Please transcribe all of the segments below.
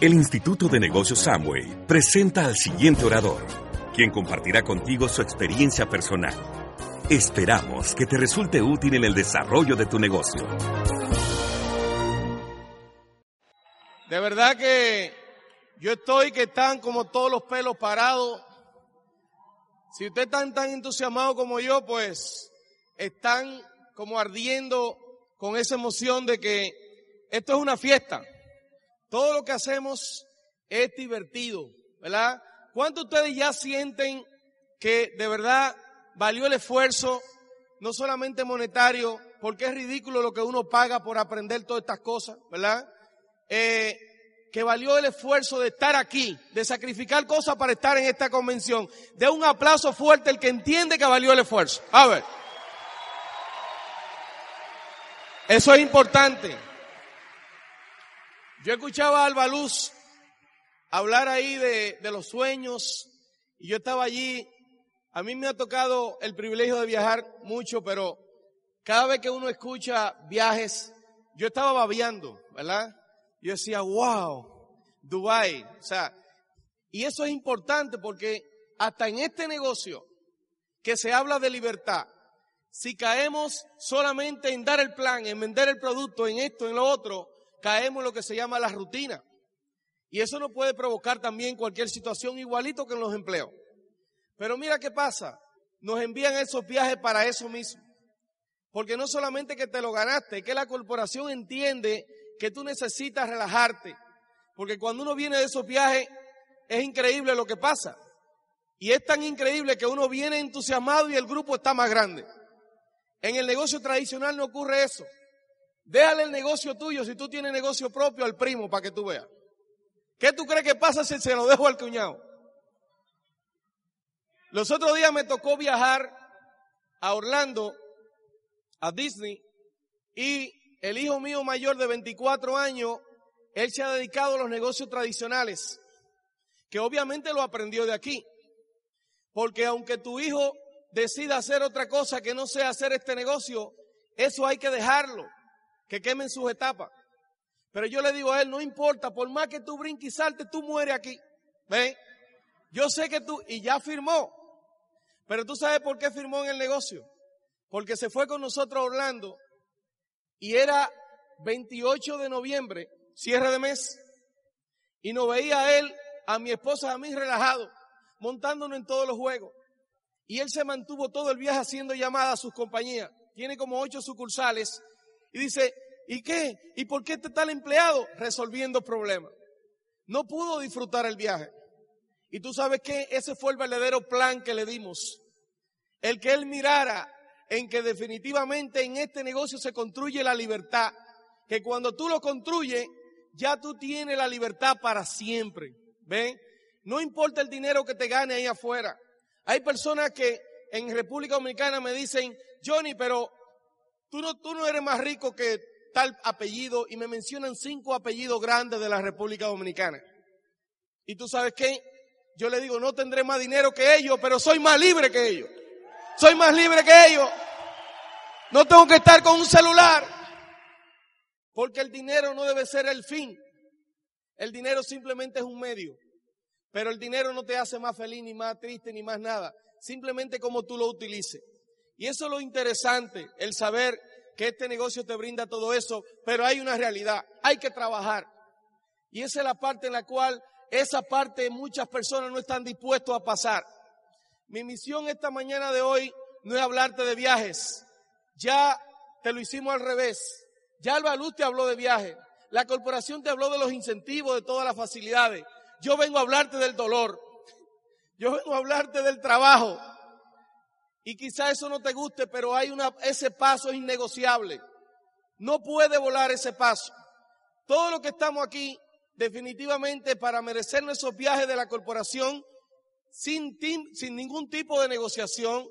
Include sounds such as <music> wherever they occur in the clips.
El Instituto de Negocios Samway presenta al siguiente orador, quien compartirá contigo su experiencia personal. Esperamos que te resulte útil en el desarrollo de tu negocio. De verdad que yo estoy que están como todos los pelos parados. Si ustedes están tan entusiasmados como yo, pues están como ardiendo con esa emoción de que esto es una fiesta. Todo lo que hacemos es divertido, ¿verdad? ¿Cuántos de ustedes ya sienten que de verdad valió el esfuerzo, no solamente monetario, porque es ridículo lo que uno paga por aprender todas estas cosas, ¿verdad? Eh, que valió el esfuerzo de estar aquí, de sacrificar cosas para estar en esta convención. De un aplauso fuerte el que entiende que valió el esfuerzo. A ver. Eso es importante. Yo escuchaba a Alba Luz hablar ahí de, de los sueños y yo estaba allí. A mí me ha tocado el privilegio de viajar mucho, pero cada vez que uno escucha viajes, yo estaba babeando, ¿verdad? Yo decía, wow, Dubai, o sea, y eso es importante porque hasta en este negocio que se habla de libertad, si caemos solamente en dar el plan, en vender el producto, en esto, en lo otro, caemos en lo que se llama la rutina. Y eso nos puede provocar también cualquier situación igualito que en los empleos. Pero mira qué pasa. Nos envían esos viajes para eso mismo. Porque no solamente que te lo ganaste, que la corporación entiende que tú necesitas relajarte. Porque cuando uno viene de esos viajes, es increíble lo que pasa. Y es tan increíble que uno viene entusiasmado y el grupo está más grande. En el negocio tradicional no ocurre eso. Déjale el negocio tuyo, si tú tienes negocio propio, al primo para que tú veas. ¿Qué tú crees que pasa si se lo dejo al cuñado? Los otros días me tocó viajar a Orlando, a Disney, y el hijo mío mayor de 24 años, él se ha dedicado a los negocios tradicionales, que obviamente lo aprendió de aquí. Porque aunque tu hijo decida hacer otra cosa que no sea hacer este negocio, eso hay que dejarlo que quemen sus etapas. Pero yo le digo a él, no importa, por más que tú brinques y saltes, tú mueres aquí. ¿Ven? Yo sé que tú, y ya firmó. Pero tú sabes por qué firmó en el negocio. Porque se fue con nosotros a Orlando y era 28 de noviembre, cierre de mes, y nos veía a él, a mi esposa, a mí relajado, montándonos en todos los juegos. Y él se mantuvo todo el viaje haciendo llamadas a sus compañías. Tiene como ocho sucursales y dice, ¿y qué? ¿Y por qué este tal empleado? Resolviendo problemas. No pudo disfrutar el viaje. Y tú sabes que ese fue el verdadero plan que le dimos. El que él mirara en que definitivamente en este negocio se construye la libertad. Que cuando tú lo construyes, ya tú tienes la libertad para siempre. ¿Ven? No importa el dinero que te gane ahí afuera. Hay personas que en República Dominicana me dicen, Johnny, pero tú no, tú no eres más rico que tal apellido y me mencionan cinco apellidos grandes de la República Dominicana. Y tú sabes qué? Yo le digo, no tendré más dinero que ellos, pero soy más libre que ellos. Soy más libre que ellos. No tengo que estar con un celular. Porque el dinero no debe ser el fin. El dinero simplemente es un medio. Pero el dinero no te hace más feliz, ni más triste, ni más nada. Simplemente como tú lo utilices. Y eso es lo interesante, el saber que este negocio te brinda todo eso, pero hay una realidad, hay que trabajar. Y esa es la parte en la cual esa parte muchas personas no están dispuestos a pasar. Mi misión esta mañana de hoy no es hablarte de viajes. Ya te lo hicimos al revés. Ya el Baluz te habló de viajes. La corporación te habló de los incentivos, de todas las facilidades. Yo vengo a hablarte del dolor. Yo vengo a hablarte del trabajo. Y quizá eso no te guste, pero hay una, ese paso es innegociable. No puede volar ese paso. Todo lo que estamos aquí, definitivamente para merecer nuestros viajes de la corporación, sin, sin ningún tipo de negociación,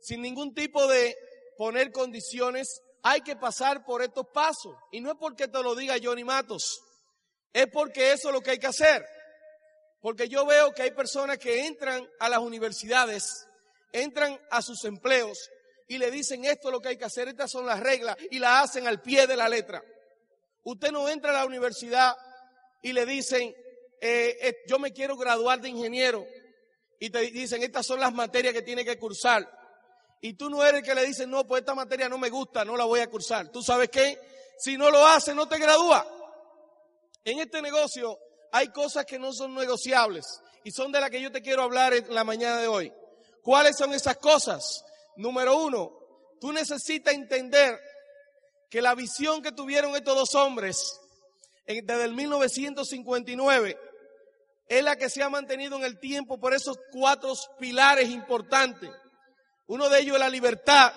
sin ningún tipo de poner condiciones, hay que pasar por estos pasos. Y no es porque te lo diga Johnny Matos, es porque eso es lo que hay que hacer. Porque yo veo que hay personas que entran a las universidades entran a sus empleos y le dicen esto es lo que hay que hacer, estas son las reglas y la hacen al pie de la letra. Usted no entra a la universidad y le dicen eh, eh, yo me quiero graduar de ingeniero y te dicen, estas son las materias que tiene que cursar. Y tú no eres el que le dice, no, pues esta materia no me gusta, no la voy a cursar. ¿Tú sabes qué? Si no lo haces, no te gradúa. En este negocio hay cosas que no son negociables y son de las que yo te quiero hablar en la mañana de hoy. ¿Cuáles son esas cosas? Número uno, tú necesitas entender que la visión que tuvieron estos dos hombres desde el 1959 es la que se ha mantenido en el tiempo por esos cuatro pilares importantes. Uno de ellos es la libertad.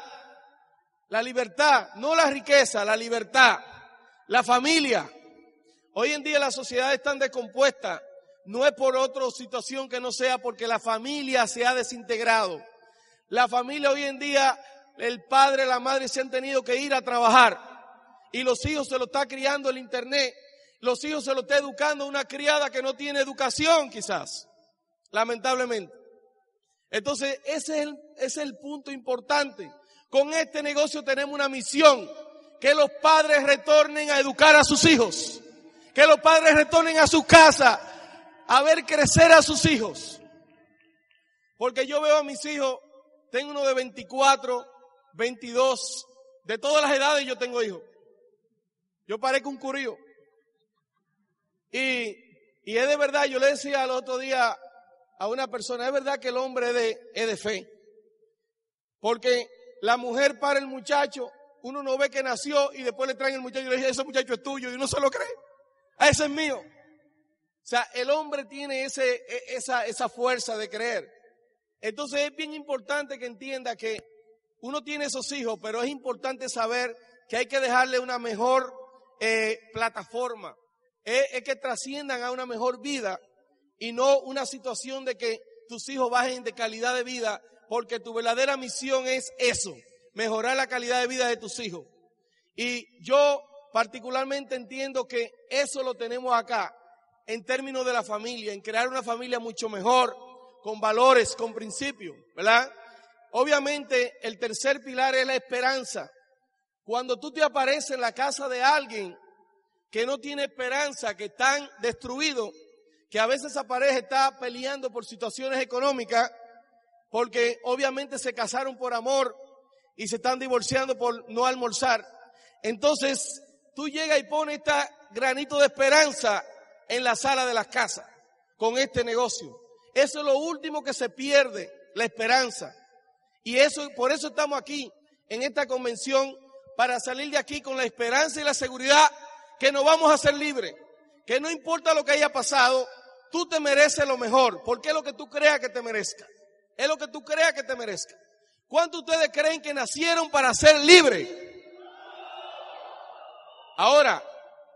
La libertad, no la riqueza, la libertad. La familia. Hoy en día la sociedad es tan descompuesta. No es por otra situación que no sea porque la familia se ha desintegrado. La familia hoy en día, el padre, la madre se han tenido que ir a trabajar. Y los hijos se lo está criando el internet los hijos se lo está educando una criada que no tiene educación quizás, lamentablemente. Entonces, ese es el, ese es el punto importante. Con este negocio tenemos una misión, que los padres retornen a educar a sus hijos, que los padres retornen a su casa a ver crecer a sus hijos. Porque yo veo a mis hijos, tengo uno de 24, 22, de todas las edades yo tengo hijos. Yo parezco un curío. Y, y es de verdad, yo le decía el otro día a una persona, es verdad que el hombre es de, es de fe. Porque la mujer para el muchacho, uno no ve que nació y después le traen el muchacho y le dice, ese muchacho es tuyo y uno se lo cree. Ah, ese es mío. Sea, el hombre tiene ese, e, esa, esa fuerza de creer. Entonces es bien importante que entienda que uno tiene esos hijos, pero es importante saber que hay que dejarle una mejor eh, plataforma es, que trasciendan a una mejor vida y no una situación de que tus hijos bajen de calidad de vida, porque tu verdadera misión es eso, mejorar la calidad de vida de tus hijos. Y yo particularmente entiendo que eso lo tenemos acá, en términos de la familia, en crear una familia mucho mejor, con valores, con principios, ¿verdad? Obviamente el tercer pilar es la esperanza. Cuando tú te apareces en la casa de alguien que no tiene esperanza, que están destruidos, que a veces esa pareja está peleando por situaciones económicas, porque obviamente se casaron por amor y se están divorciando por no almorzar. Entonces, tú llegas y pones este granito de esperanza en la sala de las casas con este negocio. Eso es lo último que se pierde, la esperanza. Y eso, por eso estamos aquí en esta convención, para salir de aquí con la esperanza y la seguridad que no vamos a ser libres, que no importa lo que haya pasado, tú te mereces lo mejor, porque es lo que tú creas que te merezca. Es lo que tú creas que te merezca. ¿Cuántos de ustedes creen que nacieron para ser libres? Ahora,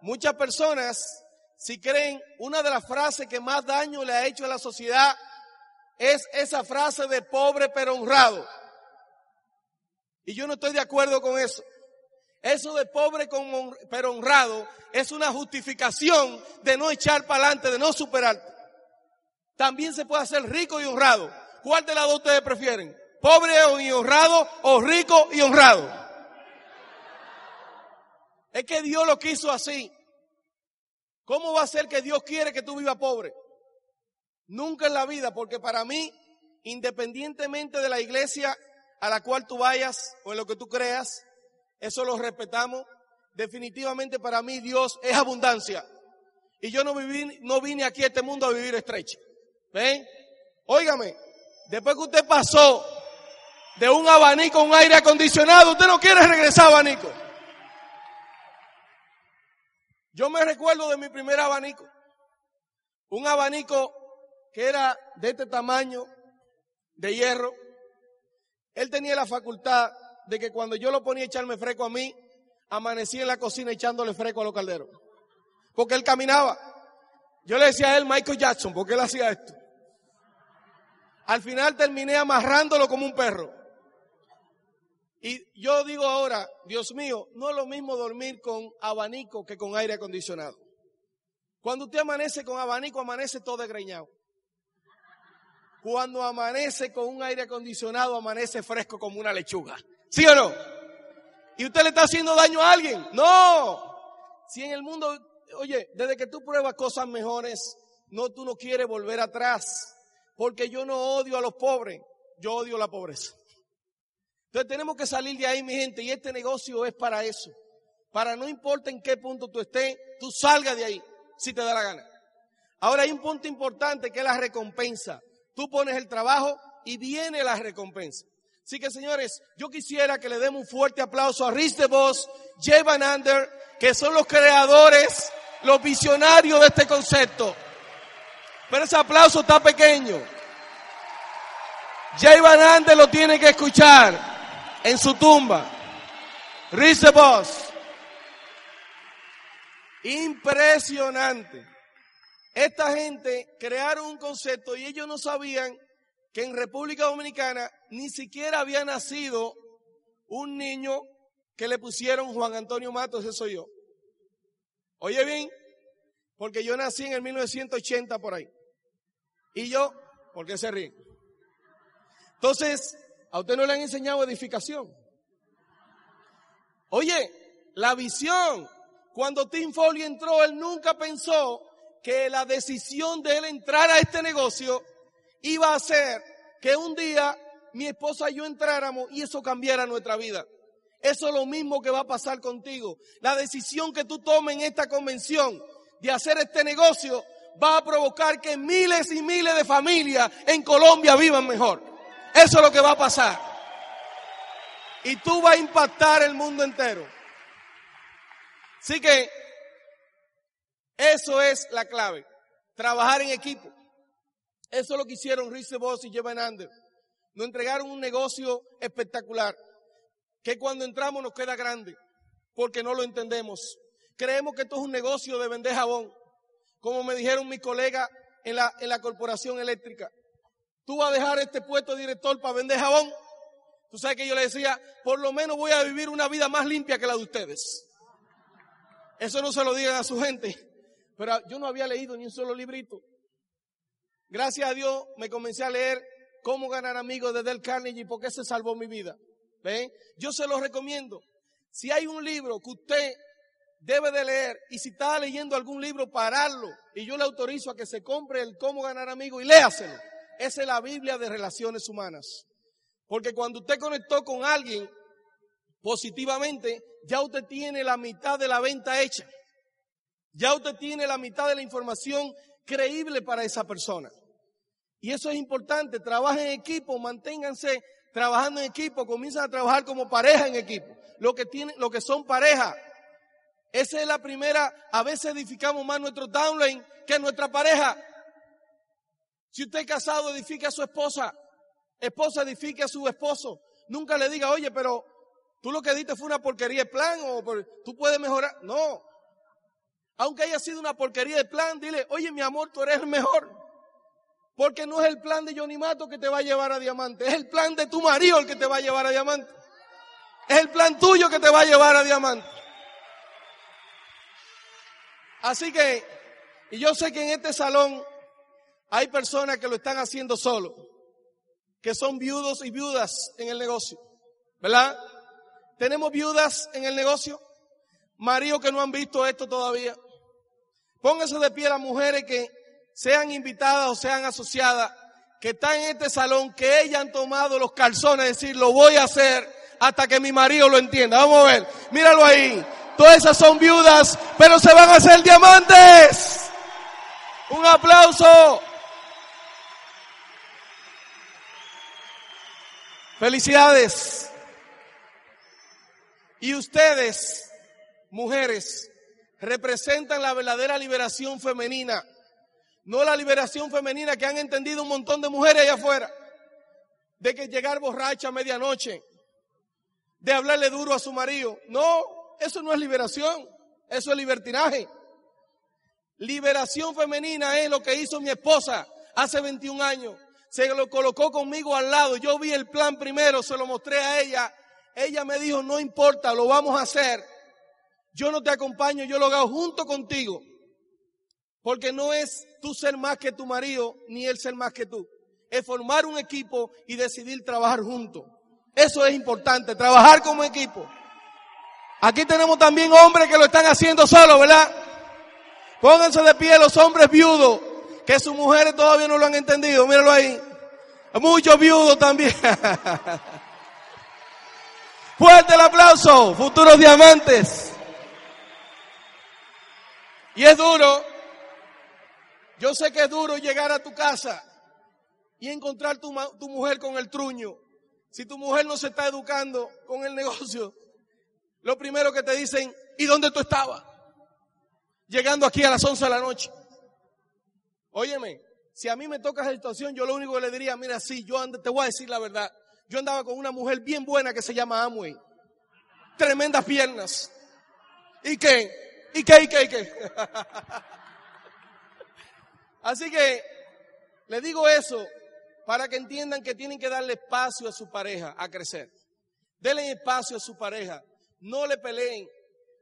muchas personas, si creen, una de las frases que más daño le ha hecho a la sociedad es esa frase de pobre pero honrado. Y yo no estoy de acuerdo con eso. Eso de pobre pero honrado es una justificación de no echar para adelante, de no superar. También se puede hacer rico y honrado. ¿Cuál de las dos ustedes prefieren? ¿Pobre y honrado o rico y honrado? Es que Dios lo quiso así. ¿Cómo va a ser que Dios quiere que tú vivas pobre? Nunca en la vida, porque para mí, independientemente de la iglesia a la cual tú vayas o en lo que tú creas, eso lo respetamos. Definitivamente para mí Dios es abundancia. Y yo no, viví, no vine aquí a este mundo a vivir estrecho. ¿Ven? Óigame, después que usted pasó de un abanico a un aire acondicionado, usted no quiere regresar abanico. Yo me recuerdo de mi primer abanico. Un abanico que era de este tamaño, de hierro. Él tenía la facultad de que cuando yo lo ponía a echarme fresco a mí, amanecí en la cocina echándole fresco a los calderos. Porque él caminaba. Yo le decía a él Michael Jackson, porque él hacía esto. Al final terminé amarrándolo como un perro. Y yo digo ahora, Dios mío, no es lo mismo dormir con abanico que con aire acondicionado. Cuando usted amanece con abanico, amanece todo desgreñado. Cuando amanece con un aire acondicionado, amanece fresco como una lechuga. ¿Sí o no? ¿Y usted le está haciendo daño a alguien? No. Si en el mundo, oye, desde que tú pruebas cosas mejores, No, tú no quieres volver atrás, porque yo no odio a los pobres, yo odio la pobreza. Entonces tenemos que salir de ahí, mi gente, y este negocio es para eso. Para no importa en qué punto tú estés, tú salgas de ahí, si te da la gana. Ahora hay un punto importante que es la recompensa. Tú pones el trabajo y viene la recompensa. Así que señores, yo quisiera que le demos un fuerte aplauso a Rich DeVos, Jay Van Ander, que son los creadores, los visionarios de este concepto. Pero ese aplauso está pequeño. Jay Van Ander lo tiene que escuchar en su tumba. Rich DeVos. Impresionante. Esta gente crearon un concepto y ellos no sabían que en República Dominicana ni siquiera había nacido un niño que le pusieron Juan Antonio Matos, ese soy yo. Oye bien, porque yo nací en el 1980 por ahí. Y yo, ¿por qué se ríen? Entonces, a usted no le han enseñado edificación. Oye, la visión. Cuando Tim Foley entró, él nunca pensó que la decisión de él entrar a este negocio iba a hacer que un día mi esposa y yo entráramos y eso cambiara nuestra vida. Eso es lo mismo que va a pasar contigo. La decisión que tú tomes en esta convención de hacer este negocio va a provocar que miles y miles de familias en Colombia vivan mejor. Eso es lo que va a pasar. Y tú vas a impactar el mundo entero. Así que eso es la clave. Trabajar en equipo. Eso es lo que hicieron Rice Boss y Jevan Ander. Nos entregaron un negocio espectacular que cuando entramos nos queda grande porque no lo entendemos. Creemos que esto es un negocio de vender jabón, como me dijeron mis colegas en la, en la corporación eléctrica. Tú vas a dejar este puesto de director para vender jabón. Tú sabes que yo le decía, por lo menos voy a vivir una vida más limpia que la de ustedes. Eso no se lo digan a su gente. Pero yo no había leído ni un solo librito. Gracias a Dios me comencé a leer Cómo ganar amigos de Del Carnegie porque se salvó mi vida. ¿Ven? Yo se lo recomiendo. Si hay un libro que usted debe de leer y si está leyendo algún libro, pararlo. Y yo le autorizo a que se compre el Cómo ganar amigos y léaselo. Esa es la Biblia de relaciones humanas. Porque cuando usted conectó con alguien positivamente, ya usted tiene la mitad de la venta hecha. Ya usted tiene la mitad de la información creíble para esa persona. Y eso es importante, trabajen en equipo, manténganse trabajando en equipo, comiencen a trabajar como pareja en equipo. Lo que tienen, lo que son pareja. Esa es la primera, a veces edificamos más nuestro downline que nuestra pareja. Si usted es casado, edifique a su esposa. Esposa, edifique a su esposo. Nunca le diga, oye, pero tú lo que diste fue una porquería de plan o tú puedes mejorar. No. Aunque haya sido una porquería de plan, dile, oye, mi amor, tú eres el mejor. Porque no es el plan de Johnny Mato que te va a llevar a diamante, es el plan de tu marido el que te va a llevar a diamante. Es el plan tuyo que te va a llevar a diamante. Así que, y yo sé que en este salón hay personas que lo están haciendo solo, que son viudos y viudas en el negocio, ¿verdad? Tenemos viudas en el negocio, maridos que no han visto esto todavía. Pónganse de pie las mujeres que sean invitadas o sean asociadas, que están en este salón, que ellas han tomado los calzones, decir, lo voy a hacer hasta que mi marido lo entienda. Vamos a ver, míralo ahí. Todas esas son viudas, pero se van a hacer diamantes. Un aplauso. Felicidades. Y ustedes, mujeres, representan la verdadera liberación femenina no la liberación femenina que han entendido un montón de mujeres allá afuera. De que llegar borracha a medianoche. De hablarle duro a su marido. No, eso no es liberación. Eso es libertinaje. Liberación femenina es lo que hizo mi esposa hace 21 años. Se lo colocó conmigo al lado. Yo vi el plan primero, se lo mostré a ella. Ella me dijo, no importa, lo vamos a hacer. Yo no te acompaño, yo lo hago junto contigo. Porque no es tú ser más que tu marido, ni él ser más que tú. Es formar un equipo y decidir trabajar juntos. Eso es importante, trabajar como equipo. Aquí tenemos también hombres que lo están haciendo solo, ¿verdad? Pónganse de pie los hombres viudos que sus mujeres todavía no lo han entendido, míralo ahí. Muchos viudos también. <laughs> Fuerte el aplauso, futuros diamantes. Y es duro, yo sé que es duro llegar a tu casa y encontrar tu, tu mujer con el truño. Si tu mujer no se está educando con el <laughs> negocio, lo primero que te dicen, ¿y dónde tú estabas? Llegando aquí a las 11 de la noche. Óyeme, si a mí me toca esa situación, yo lo único que le diría, mira, sí, yo te voy a decir la verdad. Yo andaba con una mujer bien buena que se llama Amway. Tremendas piernas. ¿Y qué? ¿Y qué? ¿Y qué? ¿Y qué? <laughs> Así que le digo eso para que entiendan que tienen que darle espacio a su pareja a crecer. Denle espacio a su pareja. No le peleen.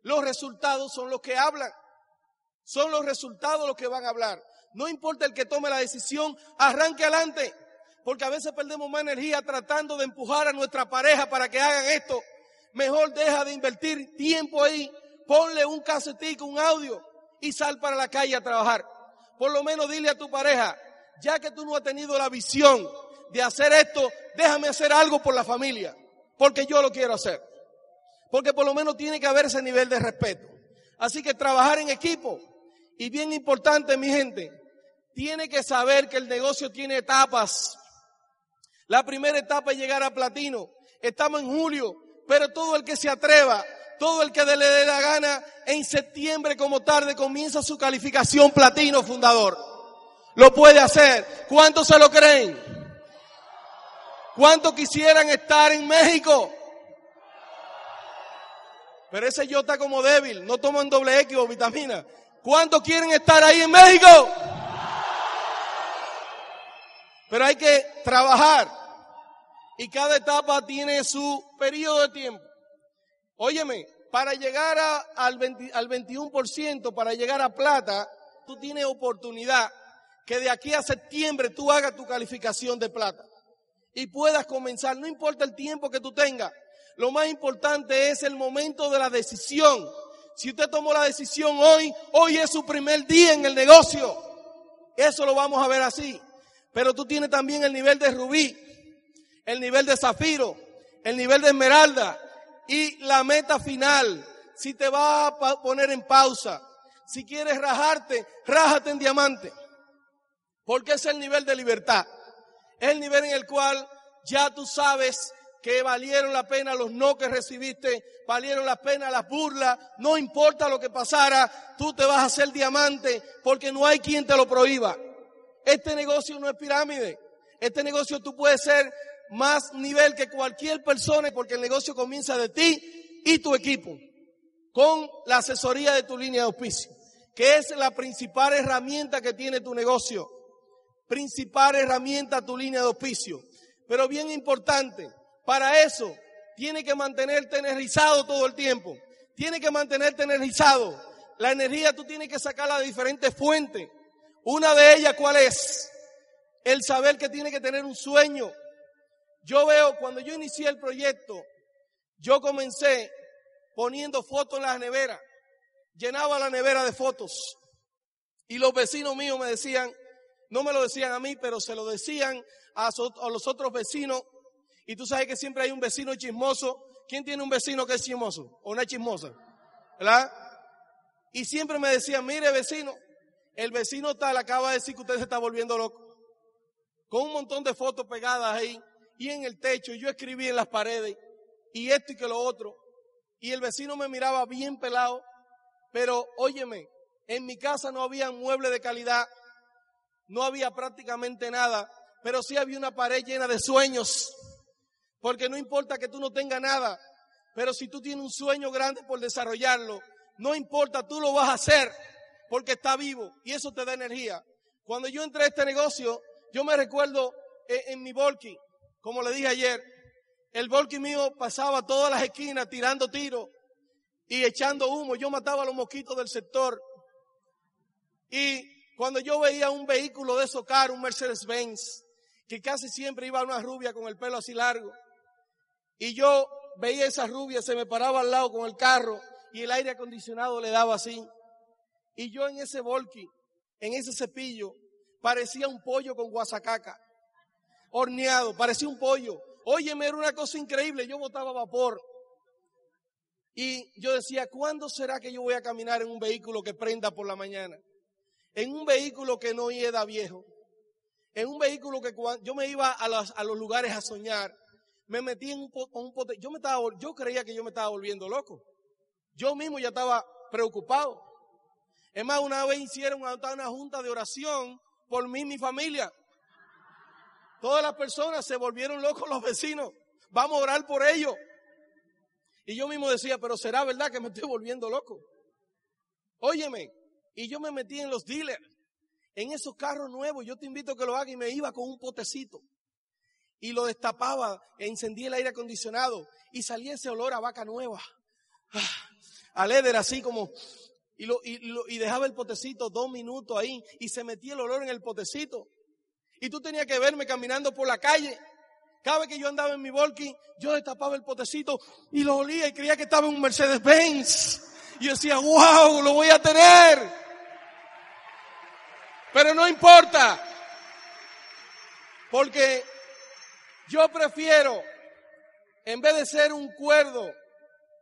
Los resultados son los que hablan. Son los resultados los que van a hablar. No importa el que tome la decisión, arranque adelante. Porque a veces perdemos más energía tratando de empujar a nuestra pareja para que hagan esto. Mejor deja de invertir tiempo ahí. Ponle un casetico, un audio y sal para la calle a trabajar. Por lo menos dile a tu pareja, ya que tú no has tenido la visión de hacer esto, déjame hacer algo por la familia. Porque yo lo quiero hacer. Porque por lo menos tiene que haber ese nivel de respeto. Así que trabajar en equipo. Y bien importante, mi gente, tiene que saber que el negocio tiene etapas. La primera etapa es llegar a platino. Estamos en julio, pero todo el que se atreva, todo el que le dé la gana, en septiembre como tarde comienza su calificación platino fundador. Lo puede hacer. ¿Cuántos se lo creen? ¿Cuántos quisieran estar en México? Pero ese yo está como débil, no toman doble X o vitamina. ¿Cuántos quieren estar ahí en México? Pero hay que trabajar. Y cada etapa tiene su periodo de tiempo. Óyeme, para llegar al, 20, al 21%, para llegar a plata, tú tienes oportunidad que de aquí a septiembre tú hagas tu calificación de plata y puedas comenzar, no importa el tiempo que tú tengas, lo más importante es el momento de la decisión. Si usted tomó la decisión hoy, hoy es su primer día en el negocio. Eso lo vamos a ver así. Pero tú tienes también el nivel de rubí, el nivel de zafiro, el nivel de esmeralda y la meta final. Si te va a poner en pausa, si quieres rajarte, rájate en diamante. Porque es el nivel de libertad. Es el nivel en el cual ya tú sabes que valieron la pena los no que recibiste, valieron la pena las burlas, no importa lo que pasara, tú te vas a hacer diamante porque no hay quien te lo prohíba. Este negocio no es pirámide. Este negocio tú puedes ser más nivel que cualquier persona porque el negocio comienza de ti y tu equipo con la asesoría de tu línea de auspicio, que es la principal herramienta que tiene tu negocio. Principal herramienta tu línea de auspicio. Pero bien importante, para eso tiene que mantenerte energizado todo el tiempo. Tiene que mantenerte energizado. La energía tú tienes que sacarla de diferentes fuentes. Una de ellas, ¿cuál es? El saber que tiene que tener un sueño. Yo veo, cuando yo inicié el proyecto, yo comencé poniendo fotos en las neveras. Llenaba la nevera de fotos. Y los vecinos míos me decían, no me lo decían a mí, pero se lo decían a, los otros vecinos. Y tú sabes que siempre hay un vecino chismoso. ¿Quién tiene un vecino que es chismoso? O una chismosa. ¿Verdad? Y siempre me decían, mire vecino, el vecino tal acaba de decir que usted se está volviendo loco. Con un montón de fotos pegadas ahí y en el techo. Yo escribí en las paredes y esto y que lo otro. Y el vecino me miraba bien pelado. Pero óyeme, en mi casa no había mueble de calidad. No había prácticamente nada. Pero sí había una pared llena de sueños. Porque no importa que tú no tengas nada. Pero si tú tienes un sueño grande por desarrollarlo, no importa, tú lo vas a hacer porque está vivo y eso te da energía. Cuando yo entré a este negocio, yo me recuerdo en, mi volky, como le dije ayer, el volky mío pasaba todas las esquinas tirando tiros y echando humo. Yo mataba a los mosquitos del sector. Y cuando yo veía un vehículo de socar, un Mercedes-Benz, que casi siempre iba una rubia con el pelo así largo, y yo veía esa rubia, se me paraba al lado con el carro y el aire acondicionado le daba así. Y yo en ese volky, en ese cepillo, parecía un pollo con guasacaca, horneado, parecía un pollo. Óyeme, era una cosa increíble, yo botaba vapor. Y yo decía, ¿cuándo será que yo voy a caminar en un vehículo que prenda por la mañana? En un vehículo que no hieda viejo. En un vehículo que cuando yo me iba a los, a los lugares a soñar, me metí en un, un pote, yo me estaba, yo creía que yo me estaba volviendo loco. Yo mismo ya estaba preocupado. Es más, una vez hicieron una junta de oración por mí y mi familia. Todas las personas se volvieron locos, los vecinos. Vamos a orar por ellos. Y yo mismo decía, pero será verdad que me estoy volviendo loco. Óyeme, y yo me metí en los dealers, en esos carros nuevos. Yo te invito a que lo hagas y me iba con un potecito. Y lo destapaba, e encendía el aire acondicionado y salía ese olor a vaca nueva. Ah, así como y, lo, y, y, dejaba el potecito dos minutos ahí y se metía el olor en el potecito. Y tú tenías que verme caminando por la calle. Cada vez que yo andaba en mi volky, yo destapaba el potecito y lo olía y creía que estaba en un Mercedes Benz. Y yo decía, wow, lo voy a tener. Pero no importa. Porque yo prefiero, en vez de ser un cuerdo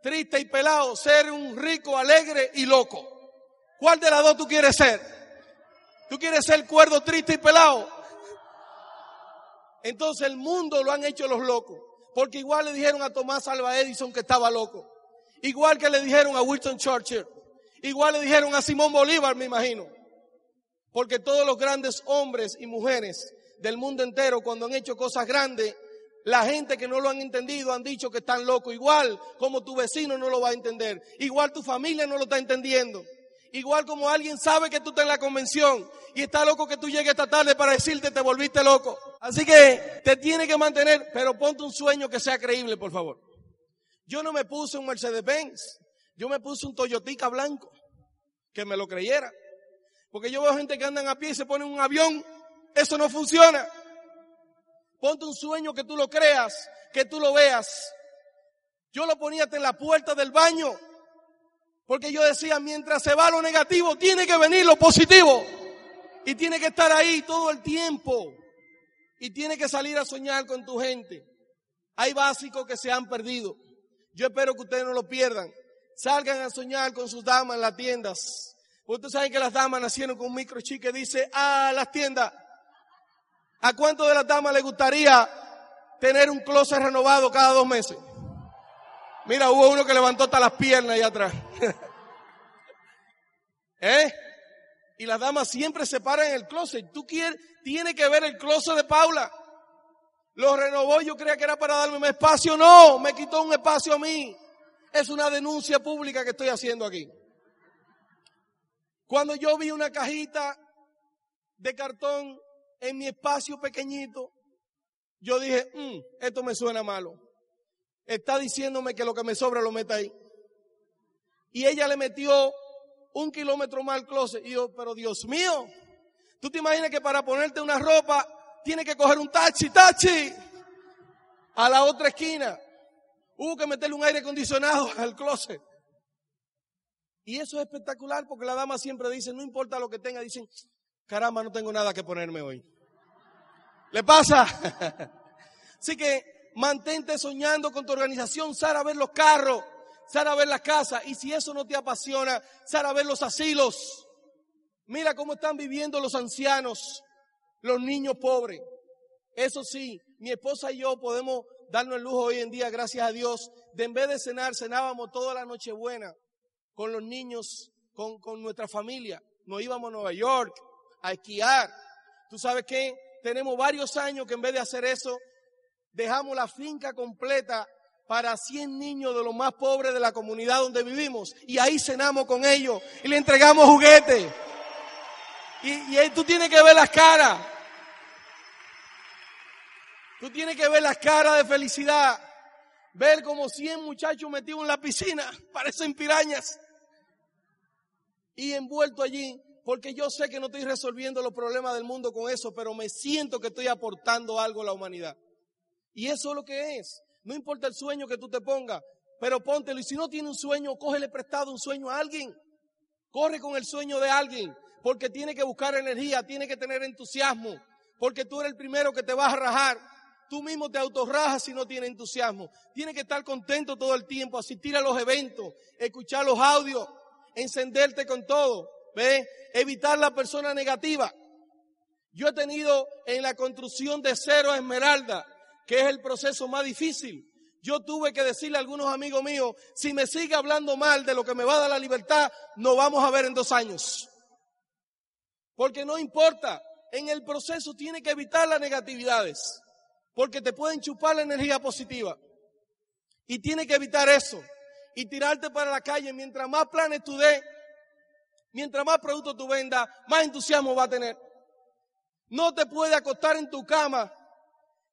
triste y pelado, ser un rico, alegre y loco. ¿Cuál de las dos tú quieres ser? ¿Tú quieres ser cuerdo, triste y pelado? Entonces el mundo lo han hecho los locos. Porque igual le dijeron a Tomás Alva Edison que estaba loco. Igual que le dijeron a Winston Churchill. Igual le dijeron a Simón Bolívar, me imagino. Porque todos los grandes hombres y mujeres del mundo entero, cuando han hecho cosas grandes, la gente que no lo han entendido han dicho que están locos. Igual como tu vecino no lo va a entender. Igual tu familia no lo está entendiendo. Igual como alguien sabe que tú estás en la convención y está loco que tú llegues esta tarde para decirte te volviste loco. Así que te tiene que mantener, pero ponte un sueño que sea creíble, por favor. Yo no me puse un Mercedes Benz, yo me puse un Toyotica blanco, que me lo creyera. Porque yo veo gente que andan a pie y se pone un avión, eso no funciona. Ponte un sueño que tú lo creas, que tú lo veas. Yo lo ponía en la puerta del baño, porque yo decía, mientras se va lo negativo, tiene que venir lo positivo. Y tiene que estar ahí todo el tiempo. Y tiene que salir a soñar con tu gente. Hay básicos que se han perdido. Yo espero que ustedes no lo pierdan. Salgan a soñar con sus damas en las tiendas. Ustedes saben que las damas nacieron con un microchip que dice, a las tiendas. ¿A cuánto de las damas le gustaría tener un closet renovado cada dos meses? Mira, hubo uno que levantó hasta las piernas allá atrás. <laughs> ¿Eh? Y las damas siempre se paran en el closet. Tú quieres, tiene que ver el closet de Paula. Lo renovó, yo creía que era para darme un espacio. No, me quitó un espacio a mí. Es una denuncia pública que estoy haciendo aquí. Cuando yo vi una cajita de cartón en mi espacio pequeñito, yo dije, mm, esto me suena malo. Está diciéndome que lo que me sobra lo meta ahí. Y ella le metió un kilómetro más al closet. Y yo, pero Dios mío, tú te imaginas que para ponerte una ropa tiene que coger un taxi, taxi, a la otra esquina. Hubo que meterle un aire acondicionado <laughs> al closet. Y eso es espectacular porque la dama siempre dice, no importa lo que tenga, dicen, caramba, no tengo nada que ponerme hoy. ¿Le pasa? <laughs> Así que mantente soñando con tu organización, sal a ver los carros, sal a ver las casas. Y si eso no te apasiona, sal a ver los asilos. Mira cómo están viviendo los ancianos, los niños pobres. Eso sí, mi esposa y yo podemos darnos el lujo hoy en día, gracias a Dios, de en vez de cenar, cenábamos toda la noche buena con los niños, con, con nuestra familia. Nos íbamos a Nueva York, a esquiar. ¿Tú sabes qué? Tenemos varios años que en vez de hacer eso, dejamos la finca completa para 100 niños de los más pobres de la comunidad donde vivimos. Y ahí cenamos con ellos y le entregamos juguetes. Y, y tú tienes que ver las caras. Tú tienes que ver las caras de felicidad. Ver como 100 muchachos metidos en la piscina, <laughs> parecen pirañas. Y envuelto allí porque yo sé que no estoy resolviendo los problemas del mundo con eso, pero me siento que estoy aportando algo a la humanidad. Y eso es lo que es. No importa el sueño que tú te pongas, pero póntelo. Y si no tiene un sueño, cógele prestado un sueño a alguien. Corre con el sueño de alguien. porque tiene que buscar energía, tiene que tener entusiasmo, porque tú eres el primero que te vas a rajar. Tú mismo te autorrajas si no tienes entusiasmo. Tiene que estar contento todo el tiempo, asistir a los eventos, escuchar los audios, encenderte con todo. ¿Ve? Evitar la persona negativa. Yo he tenido en la construcción de Cero Esmeralda, que es el proceso más difícil. Yo tuve que decirle a algunos amigos míos, si me sigue hablando mal de lo que me va a dar la libertad, nos vamos a ver en dos años. Porque no importa, en el proceso tiene que evitar las negatividades, porque te pueden chupar la energía positiva. Y tiene que evitar eso y tirarte para la calle. Mientras más planes tú des, mientras más productos tú vendas, más entusiasmo va a tener. No te puede acostar en tu cama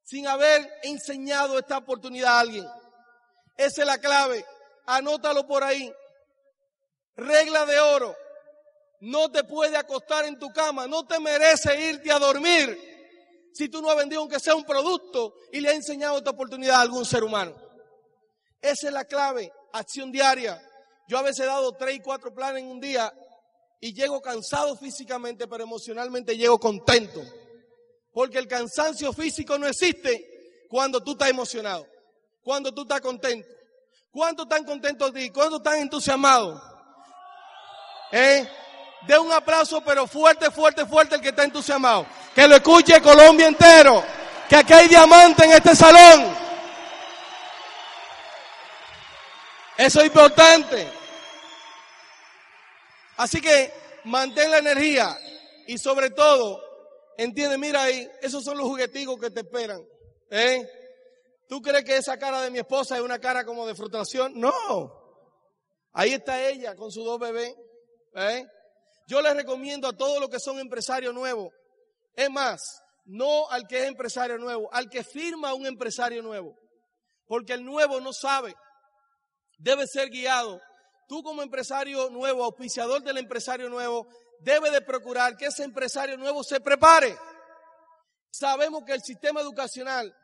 sin haber enseñado esta oportunidad a alguien. Esa es la clave. Anótalo por ahí. Regla de oro no te puede acostar en tu cama, no te merece irte a dormir si tú no has vendido aunque sea un producto y le has enseñado esta oportunidad a algún ser humano. Esa es la clave, acción diaria. Yo a veces he dado tres y cuatro planes en un día y llego cansado físicamente, pero emocionalmente llego contento. Porque el cansancio físico no existe cuando tú estás emocionado, cuando tú estás contento. ¿Cuánto están contentos de ti? ¿Cuánto están entusiasmados? ¿Eh? De un aplauso, pero fuerte, fuerte, fuerte el que está entusiasmado. Que lo escuche Colombia entero. Que aquí hay diamante en este salón. Eso es importante. Así que mantén la energía y sobre todo, entiende, mira ahí, esos son los jugueticos que te esperan. ¿eh? ¿Tú crees que esa cara de mi esposa es una cara como de frustración? No. Ahí está ella con sus dos bebés. ¿eh? Yo les recomiendo a todos los que son empresarios nuevos, es más, no al que es empresario nuevo, al que firma un empresario nuevo, porque el nuevo no sabe, debe ser guiado. Tú como empresario nuevo, auspiciador del empresario nuevo, debe de procurar que ese empresario nuevo se prepare. Sabemos que el sistema educacional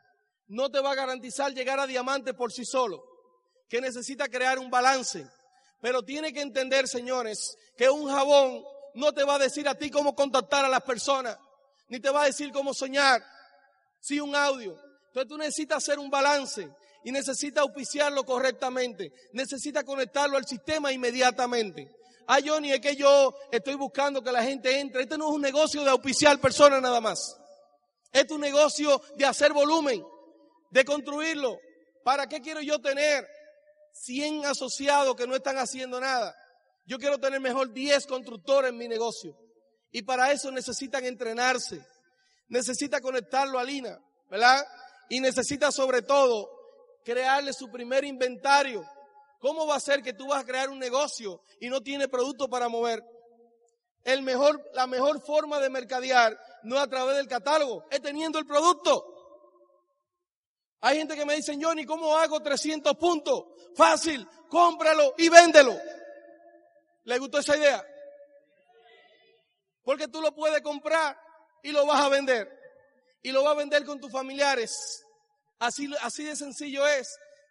no te va a garantizar llegar a diamante por sí solo, que necesita crear un balance. Pero tiene que entender, señores, que un jabón no te va a decir a ti cómo contactar a las personas, ni te va a decir cómo soñar, si un audio. Entonces tú necesitas hacer un balance y necesitas auspiciarlo correctamente, necesitas conectarlo al sistema inmediatamente. Ah, Johnny, es que yo estoy buscando que la gente entre. Este no es un negocio de auspiciar personas nada más. Este es un negocio de hacer volumen, de construirlo. ¿Para qué quiero yo tener 100 asociados que no están haciendo nada? Yo quiero tener mejor 10 constructores en mi negocio. Y para eso necesitan entrenarse. Necesita conectarlo a Lina, ¿verdad? Y necesita sobre todo crearle su primer inventario. ¿Cómo va a ser que tú vas a crear un negocio y no tiene producto para mover? El mejor, la mejor forma de mercadear no es a través del catálogo, es teniendo el producto. Hay gente que me dice, Johnny, ¿cómo hago 300 puntos? Fácil, cómpralo y véndelo. ¿Le gustó esa idea? Porque tú lo puedes comprar y lo vas a vender. Y lo vas a vender con tus familiares. Así, así de sencillo es.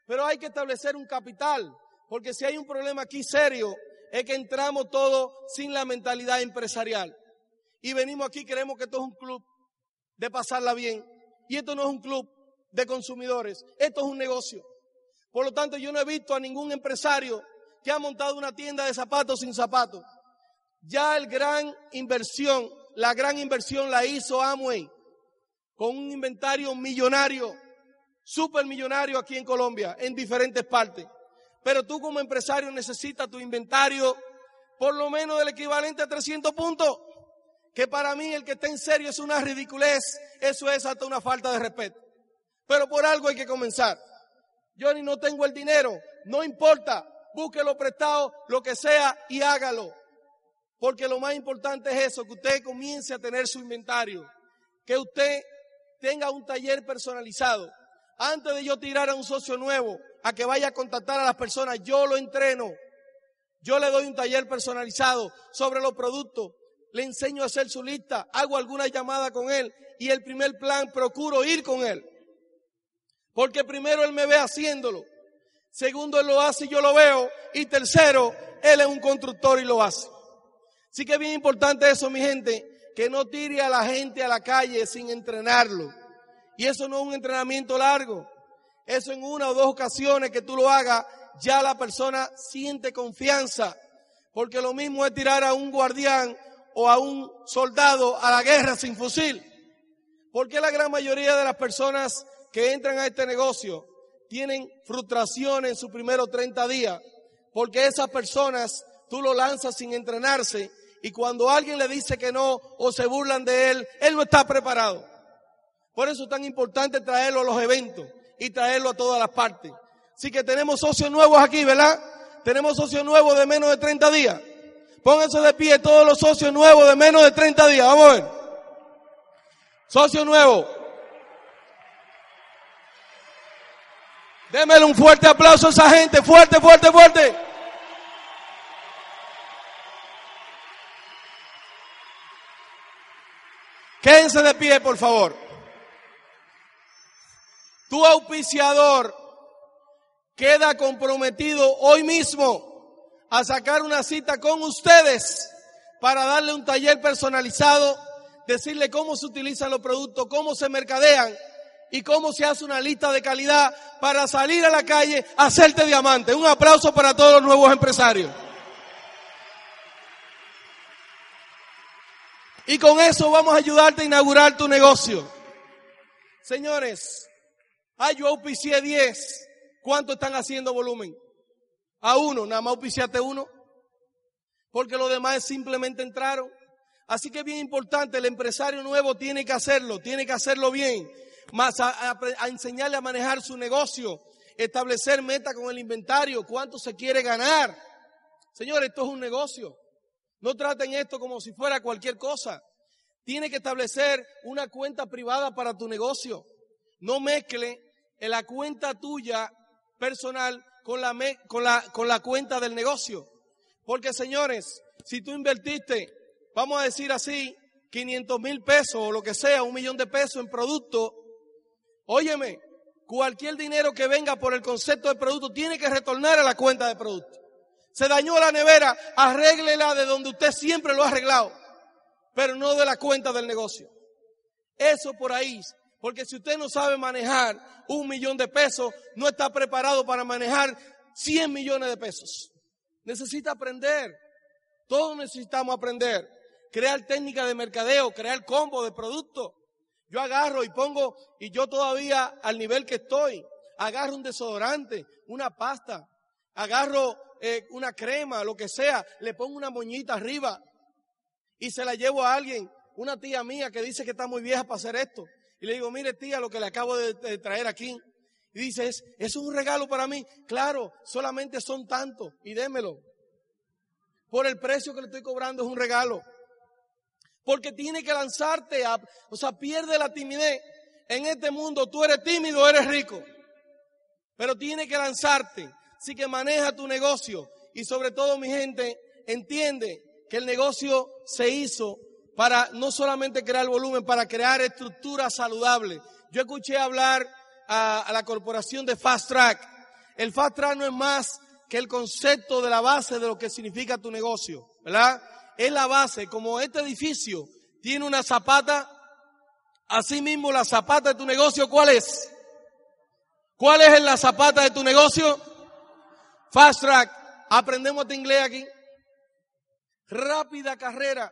Pero hay que establecer un capital. Porque si hay un problema aquí serio, es que entramos todos sin la mentalidad empresarial. Y venimos aquí, creemos que esto es un club de pasarla bien. Y esto no es un club de consumidores. Esto es un negocio. Por lo tanto, yo no he visto a ningún empresario que ha montado una tienda de zapatos sin zapatos. Ya el gran inversión, la gran inversión la hizo Amway con un inventario millonario, supermillonario aquí en Colombia, en diferentes partes. Pero tú como empresario necesitas tu inventario por lo menos del equivalente a 300 puntos, que para mí el que está en serio es una ridiculez, eso es hasta una falta de respeto. Pero por algo hay que comenzar. Yo ni no tengo el dinero, no importa, búsquelo prestado, lo que sea, y hágalo. Porque lo más importante es eso, que usted comience a tener su inventario, que usted tenga un taller personalizado. Antes de yo tirar a un socio nuevo a que vaya a contactar a las personas, yo lo entreno. Yo le doy un taller personalizado sobre los productos, le enseño a hacer su lista, hago alguna llamada con él y el primer plan procuro ir con él. Porque primero él me ve haciéndolo. Segundo, él lo hace y yo lo veo. Y tercero, él es un constructor y lo hace. Sí que es bien importante eso, mi gente, que no tire a la gente a la calle sin entrenarlo. Y eso no es un entrenamiento largo. Eso en una o dos ocasiones que tú lo hagas, ya la persona siente confianza. Porque lo mismo es tirar a un guardián o a un soldado a la guerra sin fusil. Porque la gran mayoría de las personas que entran a este negocio tienen frustración en sus primeros 30 días? Porque esas personas tú lo lanzas sin entrenarse y cuando alguien le dice que no o se burlan de él, él no está preparado. Por eso es tan importante traerlo a los eventos y traerlo a todas las partes. Así que tenemos socios nuevos aquí, ¿verdad? Tenemos socios nuevos de menos de 30 días. Pónganse de pie todos los socios nuevos de menos de 30 días. Vamos a ver. Socio nuevo. Démele un fuerte aplauso a esa gente. Fuerte, fuerte, fuerte. Quédense de pie, por favor. Tu auspiciador queda comprometido hoy mismo a sacar una cita con ustedes para darle un taller personalizado, decirle cómo se utilizan los productos, cómo se mercadean y cómo se hace una lista de calidad para salir a la calle a hacerte diamante. Un aplauso para todos los nuevos empresarios. Y con eso vamos a ayudarte a inaugurar tu negocio. Señores, ay, yo auspicié 10. ¿Cuánto están haciendo volumen? A uno, nada más auspiciaste uno. Porque los demás simplemente entraron. Así que es bien importante, el empresario nuevo tiene que hacerlo, tiene que hacerlo bien. Más a, a enseñarle a manejar su negocio, establecer meta con el inventario, cuánto se quiere ganar. Señores, esto es un negocio. No traten esto como si fuera cualquier cosa. Tiene que establecer una cuenta privada para tu negocio. No mezcle la cuenta tuya personal con la, con la, con la cuenta del negocio. Porque señores, si tú invertiste, vamos a decir así, 500 mil pesos o lo que sea, un millón de pesos en producto, óyeme, cualquier dinero que venga por el concepto de producto tiene que retornar a la cuenta de producto. Se dañó la nevera, arréglela de donde usted siempre lo ha arreglado, pero no de la cuenta del negocio. Eso por ahí. Porque si usted no sabe manejar un millón de pesos, no está preparado para manejar 100 millones de pesos. Necesita aprender. Todos necesitamos aprender. Crear técnicas de mercadeo, crear combo de productos. Yo agarro y pongo, y yo todavía al nivel que estoy, agarro un desodorante, una pasta, agarro eh, una crema, lo que sea, le pongo una moñita arriba y se la llevo a alguien, una tía mía que dice que está muy vieja para hacer esto. Y le digo, mire tía, lo que le acabo de, traer aquí. Y dice, ¿es, es un regalo para mí? Claro, solamente son tantos y démelo. Por el precio que le estoy cobrando es un regalo. Porque tiene que lanzarte, a, o sea, pierde la timidez. En este mundo tú eres tímido, eres rico. Pero tiene que lanzarte. Así que maneja tu negocio y sobre todo mi gente entiende que el negocio se hizo para no solamente crear volumen, para crear estructuras saludables. Yo escuché hablar a, la corporación de Fast Track. El Fast Track no es más que el concepto de la base de lo que significa tu negocio, ¿verdad? Es la base, como este edificio tiene una zapata, así mismo la zapata de tu negocio, ¿cuál es? ¿Cuál es la zapata de tu negocio? Fast track. Aprendemos de inglés aquí. Rápida carrera.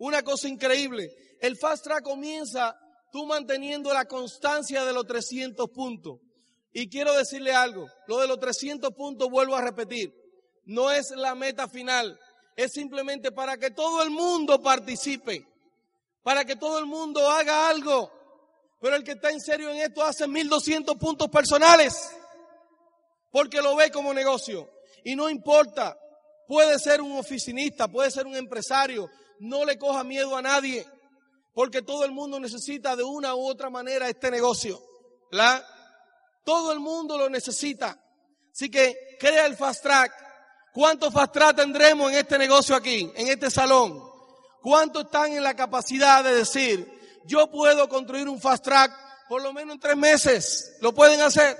Una cosa increíble. El fast track comienza tú manteniendo la constancia de los 300 puntos. Y quiero decirle algo. Lo de los 300 puntos vuelvo a repetir. No es la meta final. Es simplemente para que todo el mundo participe. Para que todo el mundo haga algo. Pero el que está en serio en esto hace 1200 puntos personales porque lo ve como negocio. Y no importa, puede ser un oficinista, puede ser un empresario, no le coja miedo a nadie, porque todo el mundo necesita de una u otra manera este negocio. ¿la? Todo el mundo lo necesita. Así que crea el fast track. ¿Cuántos fast track tendremos en este negocio aquí, en este salón? ¿Cuántos están en la capacidad de decir, yo puedo construir un fast track por lo menos en tres meses? ¿Lo pueden hacer?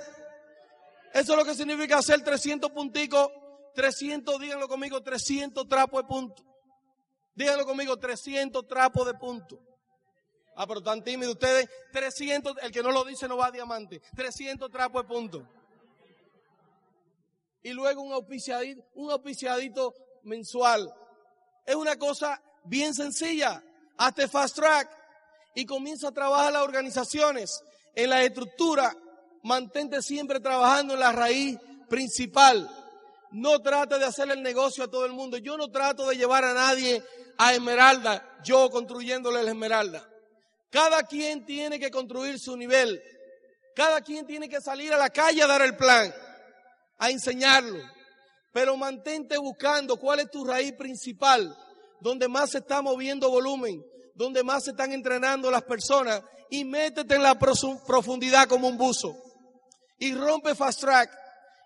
Eso es lo que significa hacer 300 punticos, 300, díganlo conmigo, 300 trapos de punto. Díganlo conmigo, 300 trapos de punto. Ah, pero tan tímido ustedes. 300, el que no lo dice no va a diamante. 300 trapos de punto. Y luego un auspiciadito, un auspiciadito mensual. Es una cosa bien sencilla. Hazte fast track y comienza a trabajar las organizaciones en la estructura. Mantente siempre trabajando en la raíz principal. No trate de hacer el negocio a todo el mundo. Yo no trato de llevar a nadie a Esmeralda, yo construyéndole la Esmeralda. Cada quien tiene que construir su nivel. Cada quien tiene que salir a la calle a dar el plan, a enseñarlo. Pero mantente buscando cuál es tu raíz principal, donde más se está moviendo volumen, donde más se están entrenando las personas y métete en la profundidad como un buzo. Y rompe fast track.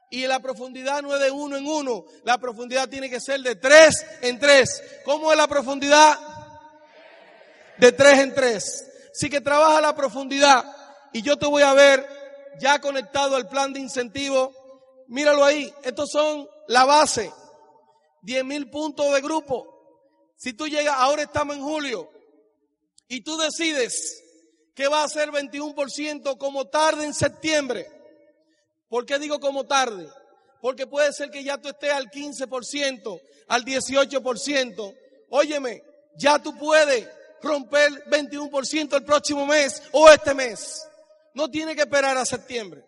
Y la profundidad no es de uno en uno, la profundidad tiene que ser de tres en tres. ¿Cómo es la profundidad? De tres en tres. Así que trabaja la profundidad y yo te voy a ver ya conectado al plan de incentivo. Míralo ahí, estos son la base. 10 mil puntos de grupo. Si tú llegas, ahora estamos en julio, y tú decides que va a ser 21% como tarde en septiembre. ¿Por qué digo como tarde? Porque puede ser que ya tú estés al 15%, al 18%. Óyeme, ya tú puedes romper 21% el próximo mes o este mes. No tiene que esperar a septiembre.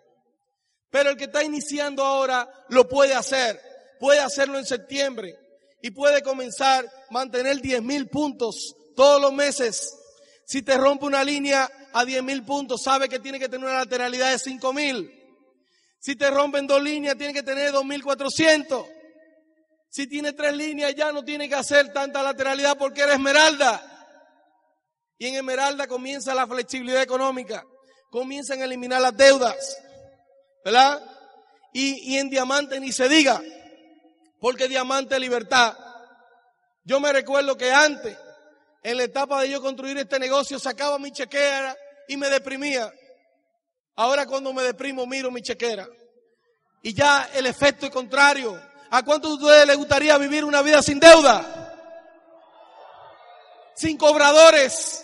Pero el que está iniciando ahora lo puede hacer. Puede hacerlo en septiembre y puede comenzar a mantener 10 mil puntos todos los meses si te rompe una línea a 10 mil puntos, sabe que tiene que tener una lateralidad de 5 mil. Si te rompen dos líneas, tiene que tener 2.400. Si tiene tres líneas, ya no tiene que hacer tanta lateralidad porque era esmeralda. Y en esmeralda comienza la flexibilidad económica. Comienzan a eliminar las deudas. ¿Verdad? Y, y en diamante ni se diga. Porque diamante es libertad. Yo me recuerdo que antes en la etapa de yo construir este negocio, sacaba mi chequera y me deprimía. Ahora cuando me deprimo, miro mi chequera. Y ya el efecto es contrario. ¿A cuántos de ustedes les gustaría vivir una vida sin deuda? Sin cobradores.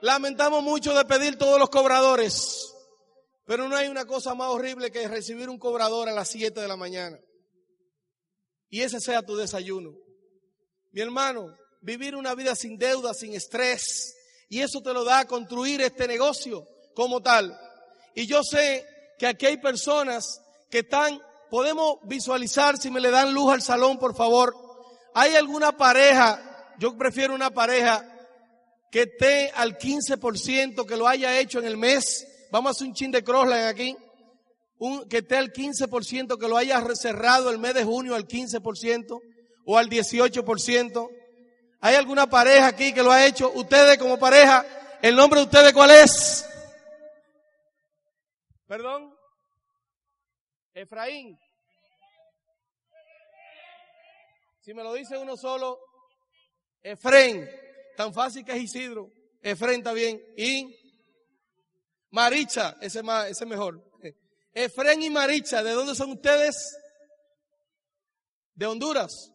Lamentamos mucho de pedir todos los cobradores. Pero no hay una cosa más horrible que recibir un cobrador a las 7 de la mañana. Y ese sea tu desayuno. Mi hermano, vivir una vida sin deuda, sin estrés. Y eso te lo da a construir este negocio como tal. Y yo sé que aquí hay personas que están, podemos visualizar si me le dan luz al salón, por favor. Hay alguna pareja, yo prefiero una pareja que esté al 15%, que lo haya hecho en el mes. Vamos a hacer un chin de crossline aquí. Un, que esté al 15%, que lo haya cerrado el mes de junio al 15% o al 18%. ¿Hay alguna pareja aquí que lo ha hecho? Ustedes como pareja, ¿el nombre de ustedes cuál es? ¿Perdón? Efraín. Si me lo dice uno solo, Efraín. Tan fácil que es Isidro. Efraín está bien. Y Maricha, ese, ese mejor. Efraín y Maricha, ¿de dónde son ustedes? De Honduras.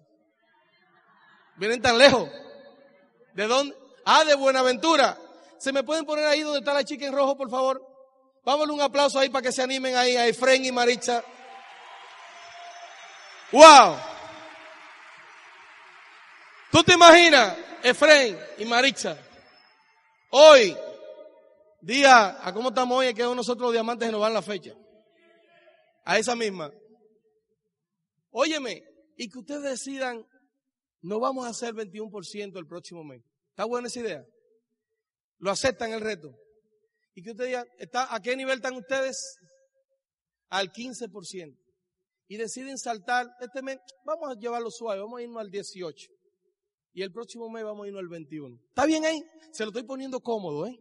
Vienen tan lejos. ¿De dónde? Ah, de Buenaventura. ¿Se me pueden poner ahí donde está la chica en rojo, por favor? Vámonos un aplauso ahí para que se animen ahí a Efren y Maricha. ¡Wow! ¿Tú te imaginas, Efren y Maricha? Hoy, día, ¿a cómo estamos hoy? Que nosotros los diamantes nos van la fecha. A esa misma. Óyeme, y que ustedes decidan no vamos a hacer 21% el próximo mes. ¿Está buena esa idea? ¿Lo aceptan el reto? Y que usted diga, ¿está, ¿a qué nivel están ustedes? Al 15%. Y deciden saltar, este mes, vamos a llevarlo suave, vamos a irnos al 18. Y el próximo mes vamos a irnos al 21. ¿Está bien ahí? Se lo estoy poniendo cómodo, ¿eh?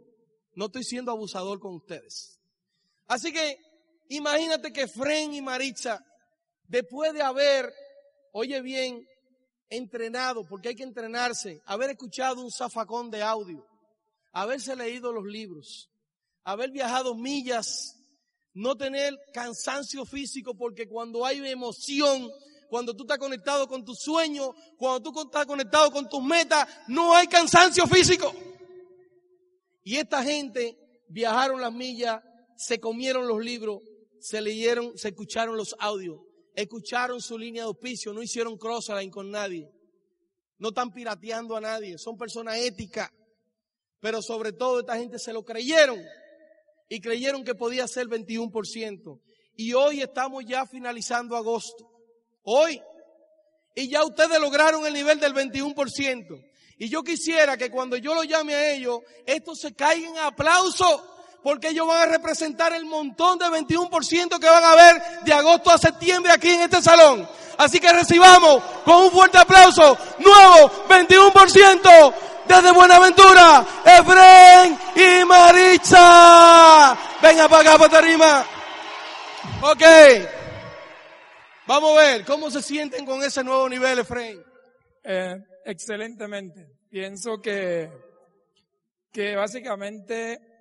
No estoy siendo abusador con ustedes. Así que, imagínate que Fren y Maricha, después de haber, oye bien, entrenado, porque hay que entrenarse, haber escuchado un zafacón de audio, haberse leído los libros, haber viajado millas, no tener cansancio físico, porque cuando hay emoción cuando tú estás conectado con tus sueños, cuando tú estás conectado con tus metas, no hay cansancio físico. Y esta gente viajaron las millas, se comieron los libros, se leyeron, se escucharon los audios, escucharon su línea de auspicio, no hicieron crossline con nadie, no están pirateando a nadie, son personas éticas, pero sobre todo esta gente se lo creyeron y creyeron que podía ser 21%. Y hoy estamos ya finalizando agosto. Hoy. Y ya ustedes lograron el nivel del 21%. Y yo quisiera que cuando yo lo llame a ellos, estos se caigan en aplauso. Porque ellos van a representar el montón de 21% que van a ver de agosto a septiembre aquí en este salón. Así que recibamos con un fuerte aplauso, nuevo 21% desde Buenaventura, Efren y Maritza. Venga para acá, para tarima. Ok. Vamos a ver, ¿cómo se sienten con ese nuevo nivel, Efraín? Eh, excelentemente. Pienso que, que básicamente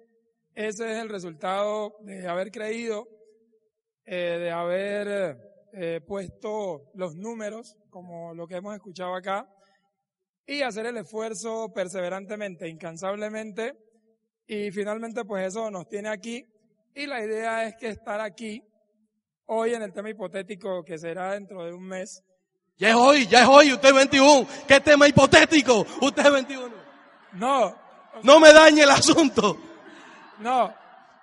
ese es el resultado de haber creído, eh, de haber eh, puesto los números, como lo que hemos escuchado acá, y hacer el esfuerzo perseverantemente, incansablemente, y finalmente pues eso nos tiene aquí. Y la idea es que estar aquí hoy en el tema hipotético que será dentro de un mes. Ya es hoy, ya es hoy, usted es 21. ¿Qué tema hipotético? Usted es 21. No. No me dañe el asunto. No,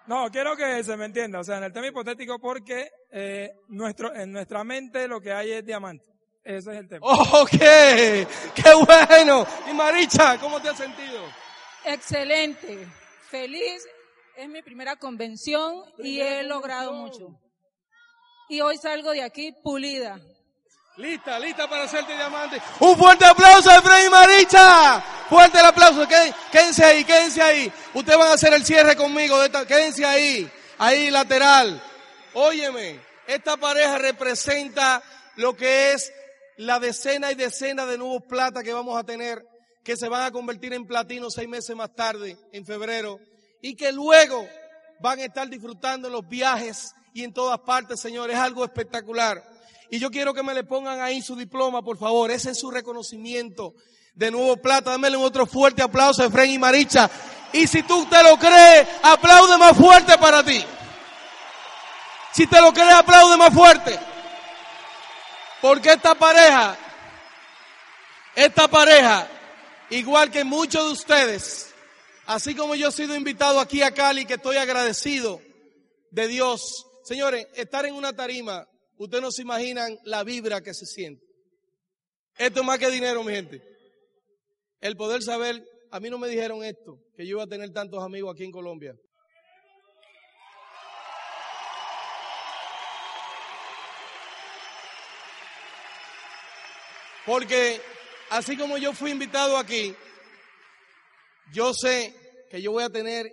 no, quiero que se me entienda. O sea, en el tema hipotético porque eh, nuestro, en nuestra mente lo que hay es diamante. Ese es el tema. Ok, qué bueno. Y Maricha, ¿cómo te has sentido? Excelente, feliz. Es mi primera convención y he logrado mucho y hoy salgo de aquí pulida. Lista, lista para hacerte diamante. Un fuerte aplauso a Efraín Maricha. Fuerte el aplauso. Quédense ahí, quédense ahí. Ustedes van a hacer el cierre conmigo. quédense ahí, ahí lateral. Óyeme, esta pareja representa lo que es la decena y decena de nuevos plata que vamos a tener, que se van a convertir en platino seis meses más tarde, en febrero, y que luego van a estar disfrutando los viajes y en todas partes, Señor. Es algo espectacular. Y yo quiero que me le pongan ahí su diploma, por favor. Ese es su reconocimiento de nuevo plata. Dámele un otro fuerte aplauso a Efren y Maricha. Y si tú te lo crees, aplaude más fuerte para ti. Si te lo crees, aplaude más fuerte. Porque esta pareja, esta pareja, igual que muchos de ustedes, así como yo he sido invitado aquí a Cali, que estoy agradecido de Dios Señores, estar en una tarima, ustedes no se imaginan la vibra que se siente. Esto es más que dinero, mi gente. El poder saber, a mí no me dijeron esto, que yo iba a tener tantos amigos aquí en Colombia. Porque así como yo fui invitado aquí, yo sé que yo voy a tener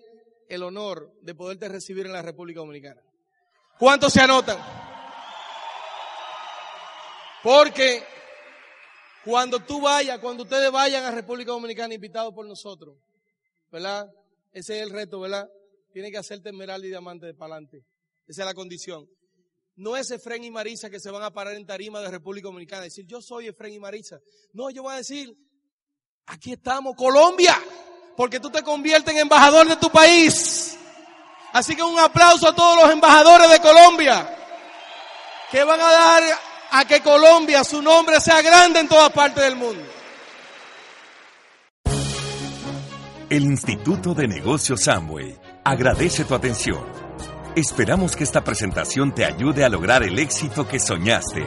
el honor de poderte recibir en la República Dominicana. ¿Cuántos se anotan? Porque cuando tú vayas, cuando ustedes vayan a República Dominicana invitados por nosotros, ¿verdad? Ese es el reto, ¿verdad? Tienen que hacerte esmeralda y diamante de pa'lante. Esa es la condición. No es Efren y Marisa que se van a parar en tarima de República Dominicana decir, yo soy Efren y Marisa. No, ellos van a decir, aquí estamos, Colombia, porque tú te conviertes en embajador de tu país. Así que un aplauso a todos los embajadores de Colombia que van a dar a que Colombia, su nombre sea grande en todas partes del mundo. El Instituto de Negocios Samway agradece tu atención. Esperamos que esta presentación te ayude a lograr el éxito que soñaste.